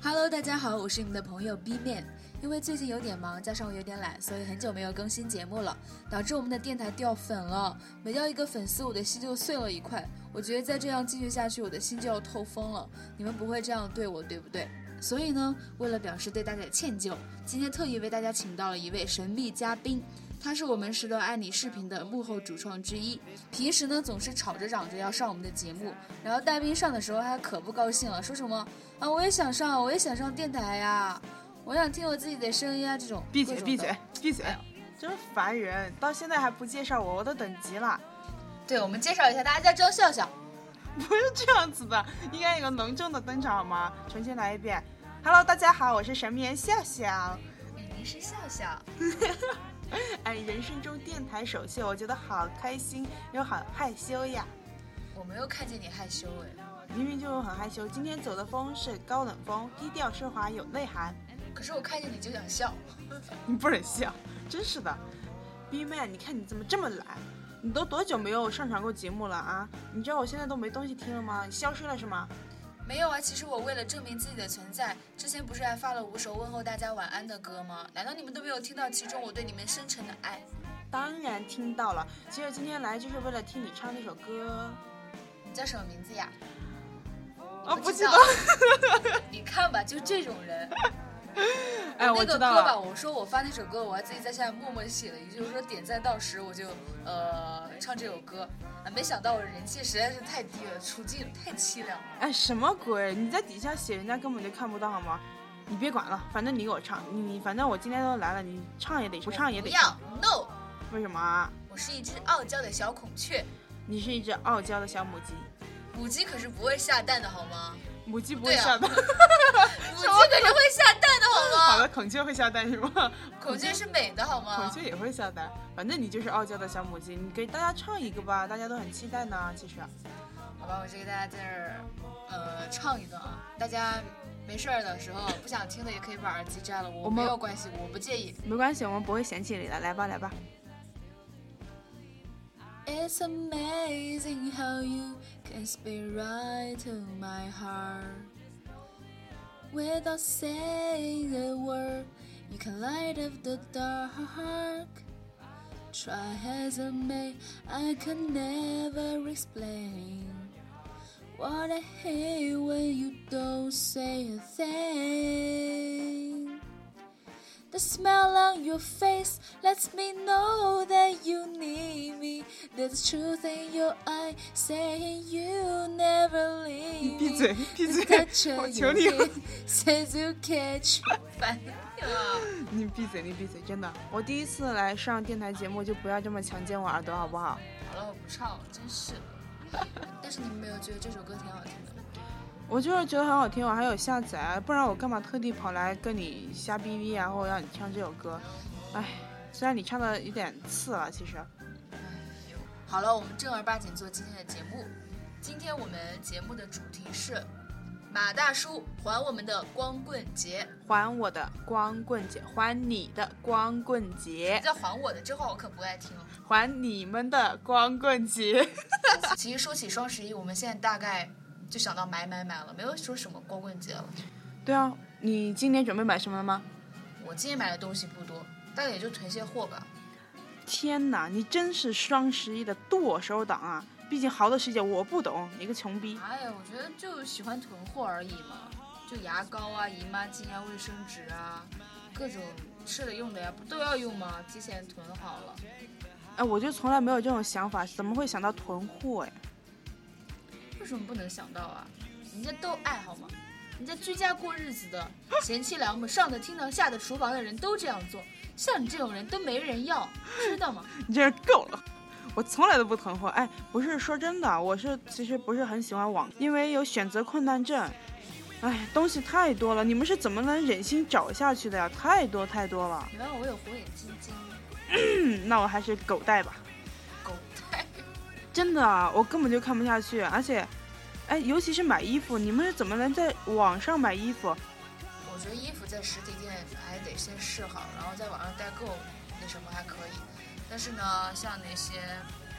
Hello，大家好，我是你们的朋友 B 面。因为最近有点忙，加上我有点懒，所以很久没有更新节目了，导致我们的电台掉粉了。每掉一个粉丝，我的心就碎了一块。我觉得再这样继续下去，我的心就要透风了。你们不会这样对我，对不对？所以呢，为了表示对大家的歉疚，今天特意为大家请到了一位神秘嘉宾。他是我们十六爱你视频的幕后主创之一，平时呢总是吵着嚷着要上我们的节目，然后大兵上的时候他可不高兴了，说什么啊我也想上，我也想上电台呀，我想听我自己的声音啊这种。闭嘴闭嘴闭嘴，真烦人！到现在还不介绍我，我都等急了。对，我们介绍一下，大家叫笑笑。不是这样子的，应该有个隆重的登场好吗？重新来一遍。Hello，大家好，我是神秘人笑笑。您是笑笑。哎，人生中电台首秀，我觉得好开心又好害羞呀。我没有看见你害羞哎，明明就很害羞。今天走的风是高冷风，低调奢华有内涵。可是我看见你就想笑，你不忍笑，真是的。B man，你看你怎么这么懒？你都多久没有上传过节目了啊？你知道我现在都没东西听了吗？你消失了是吗？没有啊，其实我为了证明自己的存在，之前不是还发了五首问候大家晚安的歌吗？难道你们都没有听到其中我对你们深沉的爱？当然听到了，其实今天来就是为了听你唱那首歌。你叫什么名字呀？啊，不知道。你看吧，就这种人。哎，我知道了。那个歌吧，我说我发那首歌，我还自己在下面默默写了一句，我说点赞到十我就呃唱这首歌。啊，没想到我人气实在是太低了，处境太凄凉了。哎，什么鬼？你在底下写，人家根本就看不到好吗？你别管了，反正你给我唱，你反正我今天都来了，你唱也得，不唱也得。不要，no。为什么？我是一只傲娇的小孔雀。你是一只傲娇的小母鸡。母鸡可是不会下蛋的好吗？母鸡不会下蛋。母鸡可是会下蛋的好吗？好了，孔雀会下蛋是吗？孔雀是美的好吗？孔雀也会下蛋，反正你就是傲娇的小母鸡。你给大家唱一个吧，大家都很期待呢。其实，好吧，我就给大家在这儿呃唱一段啊。大家没事儿的时候不想听的也可以把耳机摘了，我没有关系，我不介意。没关系，我们不会嫌弃你的。来吧，来吧。It's amazing how you can speak right to my heart. Without saying a word, you can light up the dark. Try as I may, I can never explain what I hate when you don't say a thing. The smell on your face lets me know that you need me. There's truth in your eyes, saying you never leave me. 闭嘴，闭嘴！我求你了。Says you catch 烦了。你闭嘴，你闭嘴！真的，我第一次来上电台节目，就不要这么强奸我耳朵，好不好？好了，我不唱了，真是。但是你们没有觉得这首歌挺好听的？我就是觉得很好听，我还有下载，不然我干嘛特地跑来跟你瞎逼逼啊，或者让你唱这首歌？哎，虽然你唱的有点次了，其实。好了，我们正儿八经做今天的节目。今天我们节目的主题是马大叔还我们的光棍节，还我的光棍节，还你的光棍节。再还我的这话我可不爱听。还你们的光棍节。其实说起双十一，我们现在大概。就想到买买买了，没有说什么光棍节了。对啊，你今年准备买什么了吗？我今年买的东西不多，大概也就囤些货吧。天哪，你真是双十一的剁手党啊！毕竟好的世界我不懂，你个穷逼。哎呀，我觉得就喜欢囤货而已嘛，就牙膏啊、姨妈巾啊、卫生纸啊，各种吃的用的呀，不都要用吗？提前囤好了。哎，我就从来没有这种想法，怎么会想到囤货哎？为什么不能想到啊？人家都爱好吗？人家居家过日子的贤妻良母，上的厅堂下的厨房的人都这样做，像你这种人都没人要，知道吗？你这是够了！我从来都不囤货。哎，不是说真的，我是其实不是很喜欢网，因为有选择困难症。哎，东西太多了，你们是怎么能忍心找下去的呀？太多太多了。原来我有火眼金睛。那我还是狗带吧。狗带？真的，我根本就看不下去，而且。哎，尤其是买衣服，你们是怎么能在网上买衣服？我觉得衣服在实体店还得先试好，然后在网上代购，那什么还可以。但是呢，像那些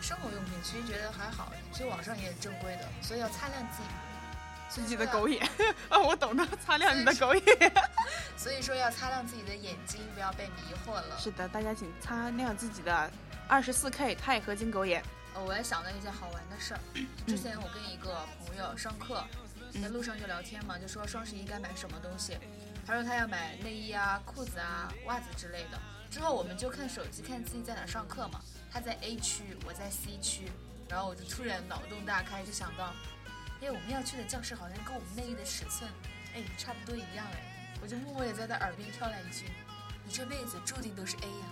生活用品，其实觉得还好，其实网上也正规的，所以要擦亮自己。自己的狗眼。啊，我懂得，擦亮你的狗眼。所以说要擦亮自己的眼睛，不要被迷惑了。是的，大家请擦亮自己的二十四 K 钛合金狗眼。呃，我也想到一件好玩的事儿。之前我跟一个朋友上课，在路上就聊天嘛，就说双十一该买什么东西。他说他要买内衣啊、裤子啊、袜子之类的。之后我们就看手机，看自己在哪上课嘛。他在 A 区，我在 C 区。然后我就突然脑洞大开，就想到，哎，我们要去的教室好像跟我们内衣的尺寸，哎，差不多一样哎。我就默默的在他耳边飘来一句：“你这辈子注定都是 A 呀。”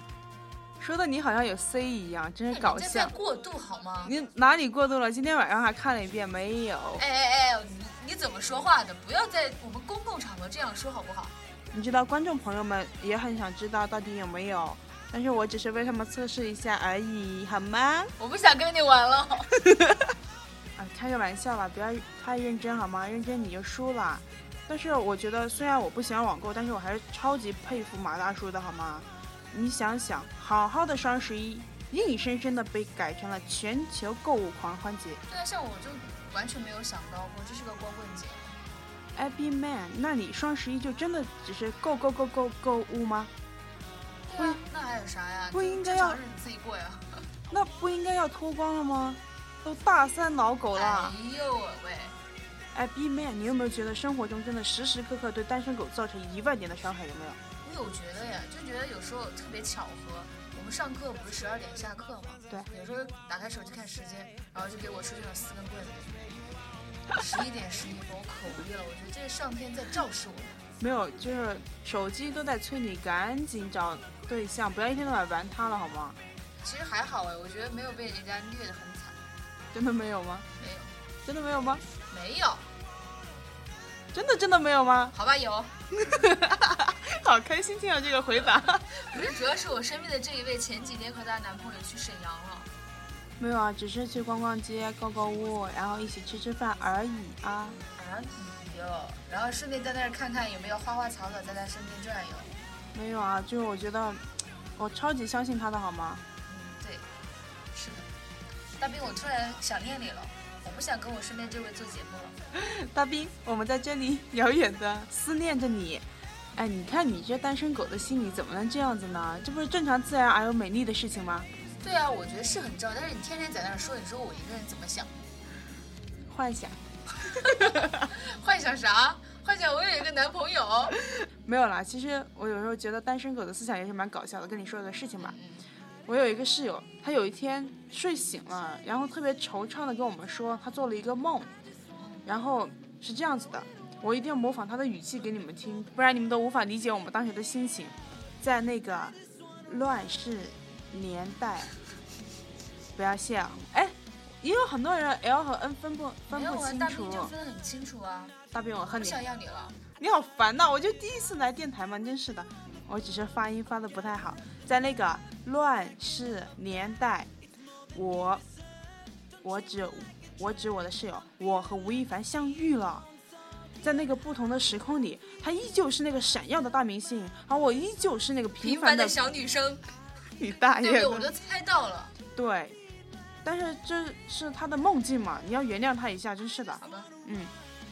说的你好像有 C 一样，真是搞笑。在过度好吗？你哪里过度了？今天晚上还看了一遍，没有。哎哎哎，你你怎么说话的？不要在我们公共场合这样说好不好？你知道观众朋友们也很想知道到底有没有，但是我只是为他们测试一下而已，好吗？我不想跟你玩了。啊，开个玩笑吧，不要太认真好吗？认真你就输了。但是我觉得，虽然我不喜欢网购，但是我还是超级佩服马大叔的好吗？你想想，好好的双十一，硬生生的被改成了全球购物狂欢节。对啊，像我就完全没有想到过这是个光棍节。Happy Man，那你双十一就真的只是购购购购购物吗？对啊，那还有啥呀？不应该要日子自己过呀。那不应该要脱光了吗？都大三老狗了。哎呦喂！哎，B Man，你有没有觉得生活中真的时时刻刻对单身狗造成一万点的伤害？有没有？我有觉得呀，就觉得有时候特别巧合。我们上课不是十二点下课吗？对。有时候打开手机看时间，然后就给我出现了四根棍子。十一点十一分，我可无语了。我觉得这是上天在照示我。没有，就是手机都在催你赶紧找对象，不要一天到晚玩它了，好吗？其实还好哎，我觉得没有被人家虐得很惨。真的没有吗？没有。真的没有吗？没有。真的真的没有吗？好吧，有。好开心听到这个回答。不是，主要是我身边的这一位前几天和她男朋友去沈阳了。没有啊，只是去逛逛街、购购物，然后一起吃吃饭而已啊。而已哟，然后顺便在那儿看看有没有花花草草在他身边转悠。没有啊，就是我觉得我超级相信他的好吗？嗯，对，是的。大兵，我突然想念你了，我不想跟我身边这位做节目了。大兵，我们在这里遥远的思念着你。哎，你看你这单身狗的心理怎么能这样子呢？这不是正常、自然而又美丽的事情吗？对啊，我觉得是很正，但是你天天在那儿说，你说我一个人怎么想？幻想。幻想啥？幻想我有一个男朋友。没有啦，其实我有时候觉得单身狗的思想也是蛮搞笑的。跟你说个事情吧，我有一个室友，他有一天睡醒了，然后特别惆怅的跟我们说，他做了一个梦，然后是这样子的。我一定要模仿他的语气给你们听，不然你们都无法理解我们当时的心情。在那个乱世年代，不要笑。哎，也有很多人 L 和 N 分不分不清楚。大兵就分很清楚啊。大兵，我恨你。不想要你了。你好烦呐！我就第一次来电台嘛，真是的。我只是发音发的不太好。在那个乱世年代，我我指我指我的室友，我和吴亦凡相遇了。在那个不同的时空里，她依旧是那个闪耀的大明星，而我依旧是那个平凡的小女生。你大爷！对，我都猜到了。对，但是这是他的梦境嘛，你要原谅他一下，真是的。好吧。嗯，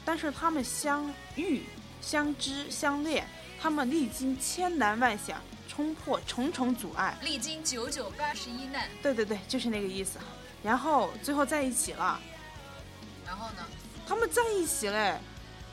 但是他们相遇、相知、相恋，他们历经千难万险，冲破重重阻碍，历经九九八十一难。对对对，就是那个意思。然后最后在一起了。然后呢？他们在一起嘞。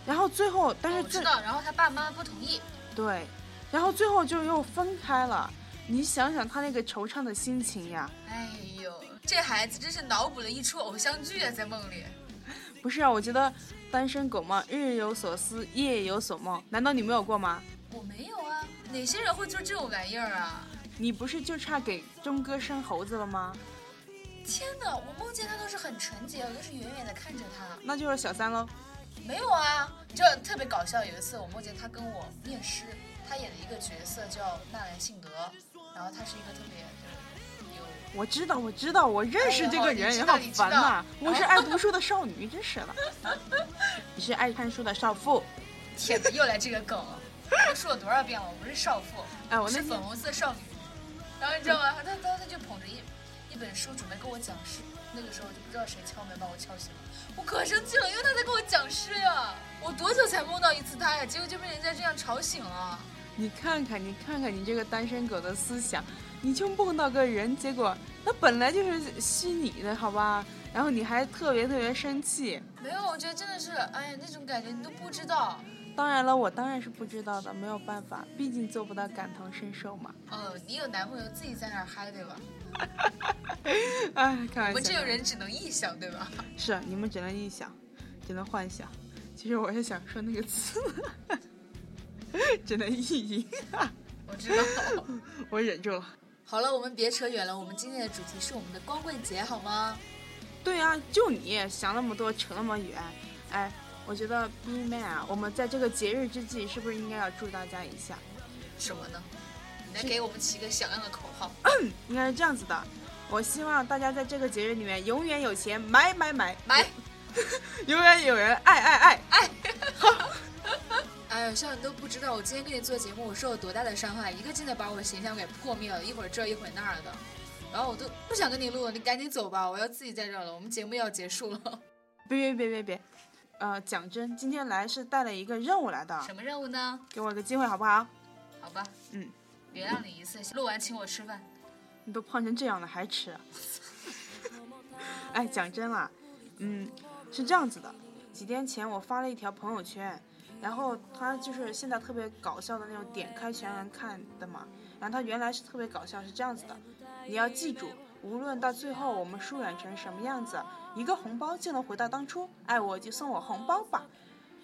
然后最后，但是我知道，然后他爸妈不同意。对，然后最后就又分开了。你想想他那个惆怅的心情呀！哎呦，这孩子真是脑补了一出偶像剧啊，在梦里。不是啊，我觉得单身狗嘛，日有所思，夜有所梦。难道你没有过吗？我没有啊，哪些人会做这种玩意儿啊？你不是就差给钟哥生猴子了吗？天哪，我梦见他都是很纯洁，我都是远远的看着他。那就是小三喽。没有啊，就特别搞笑。有一次我梦见他跟我念诗，他演的一个角色叫纳兰性德，然后他是一个特别有……我知道，我知道，我认识这个人，好烦呐！我是爱读书的少女，真是的。你是爱看书的少妇。天哪，又来这个梗了！都说了多少遍了，我不是少妇，哎，我是粉红色少女。然后你知道吗？他一。本书准备跟我讲诗，那个时候就不知道谁敲门把我敲醒了，我可生气了，因为他在跟我讲诗呀。我多久才梦到一次他呀？结果就被人家这样吵醒了。你看看，你看看你这个单身狗的思想，你就梦到个人，结果那本来就是虚拟的，好吧？然后你还特别特别生气。没有，我觉得真的是，哎呀，那种感觉你都不知道。当然了，我当然是不知道的，没有办法，毕竟做不到感同身受嘛。哦，你有男朋友自己在那儿嗨，对吧？哎，开玩笑。我们这种人只能臆想，对吧？是，你们只能臆想，只能幻想。其实我也想说那个词。只能意淫，我知道，我忍住了。好了，我们别扯远了。我们今天的主题是我们的光棍节，好吗？对啊，就你想那么多，扯那么远。哎，我觉得 B man 啊，我们在这个节日之际，是不是应该要祝大家一下？什么呢？你来给我们起个响亮的口号。应该是这样子的，我希望大家在这个节日里面永远有钱买买买买，永远有人爱爱爱爱。哎呀，像你都不知道，我今天跟你做节目，我受了多大的伤害，一个劲的把我的形象给破灭了，一会儿这一会儿那儿的，然后我都不想跟你录了，你赶紧走吧，我要自己在这儿了，我们节目要结束了。别别别别别，呃，讲真，今天来是带了一个任务来的。什么任务呢？给我个机会好不好？好吧。嗯。原谅你一次，录完请我吃饭。你都胖成这样了还吃？哎，讲真了，嗯，是这样子的，几天前我发了一条朋友圈。然后他就是现在特别搞笑的那种，点开全文看的嘛。然后他原来是特别搞笑，是这样子的，你要记住，无论到最后我们疏远成什么样子，一个红包就能回到当初，爱我就送我红包吧。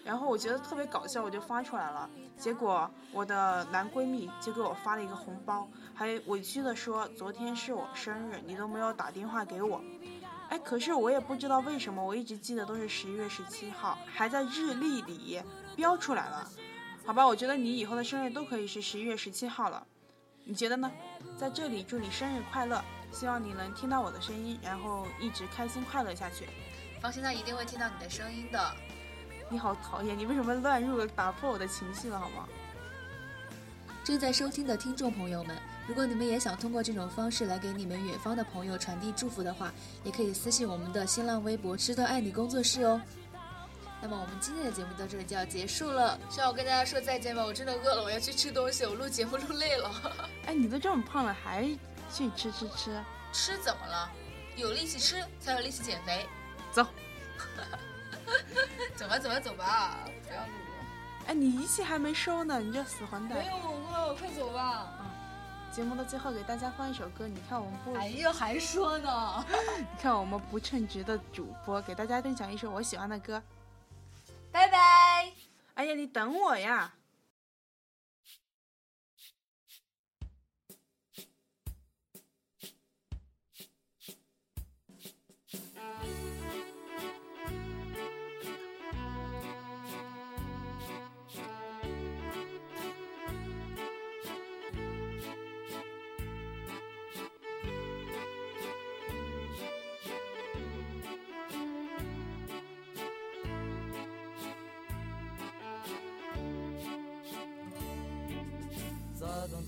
然后我觉得特别搞笑，我就发出来了。结果我的男闺蜜就给我发了一个红包，还委屈的说昨天是我生日，你都没有打电话给我。哎，可是我也不知道为什么，我一直记得都是十一月十七号，还在日历里。标出来了，好吧，我觉得你以后的生日都可以是十一月十七号了，你觉得呢？在这里祝你生日快乐，希望你能听到我的声音，然后一直开心快乐下去。放心，他一定会听到你的声音的。你好讨厌，你为什么乱入，打破我的情绪了，好吗？正在收听的听众朋友们，如果你们也想通过这种方式来给你们远方的朋友传递祝福的话，也可以私信我们的新浪微博“吃的爱你工作室”哦。那么我们今天的节目到这里就要结束了，需要我跟大家说再见吗？我真的饿了，我要去吃东西。我录节目录累了。哎，你都这么胖了，还去吃吃吃？吃怎么了？有力气吃才有力气减肥。走。走吧，走吧，走吧，不要录了。哎，你仪器还没收呢，你这死混蛋。没有，我饿快走吧。嗯。节目的最后给大家放一首歌，你看我们不？哎呀，还说呢。你看我们不称职的主播，给大家分享一首我喜欢的歌。拜拜！哎呀，你等我呀！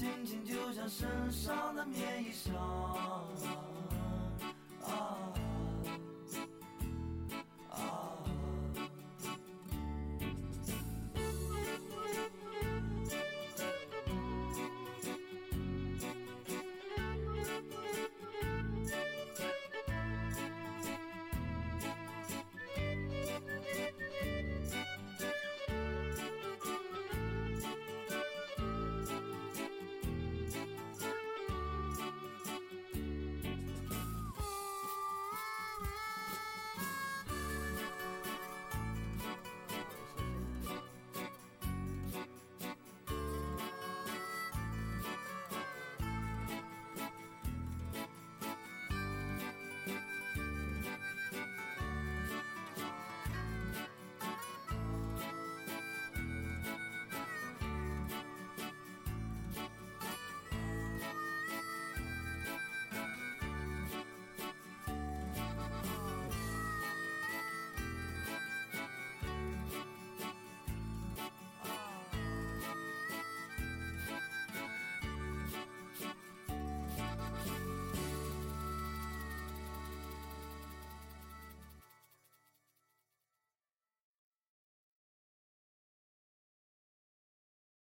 心情就像身上的棉衣裳。啊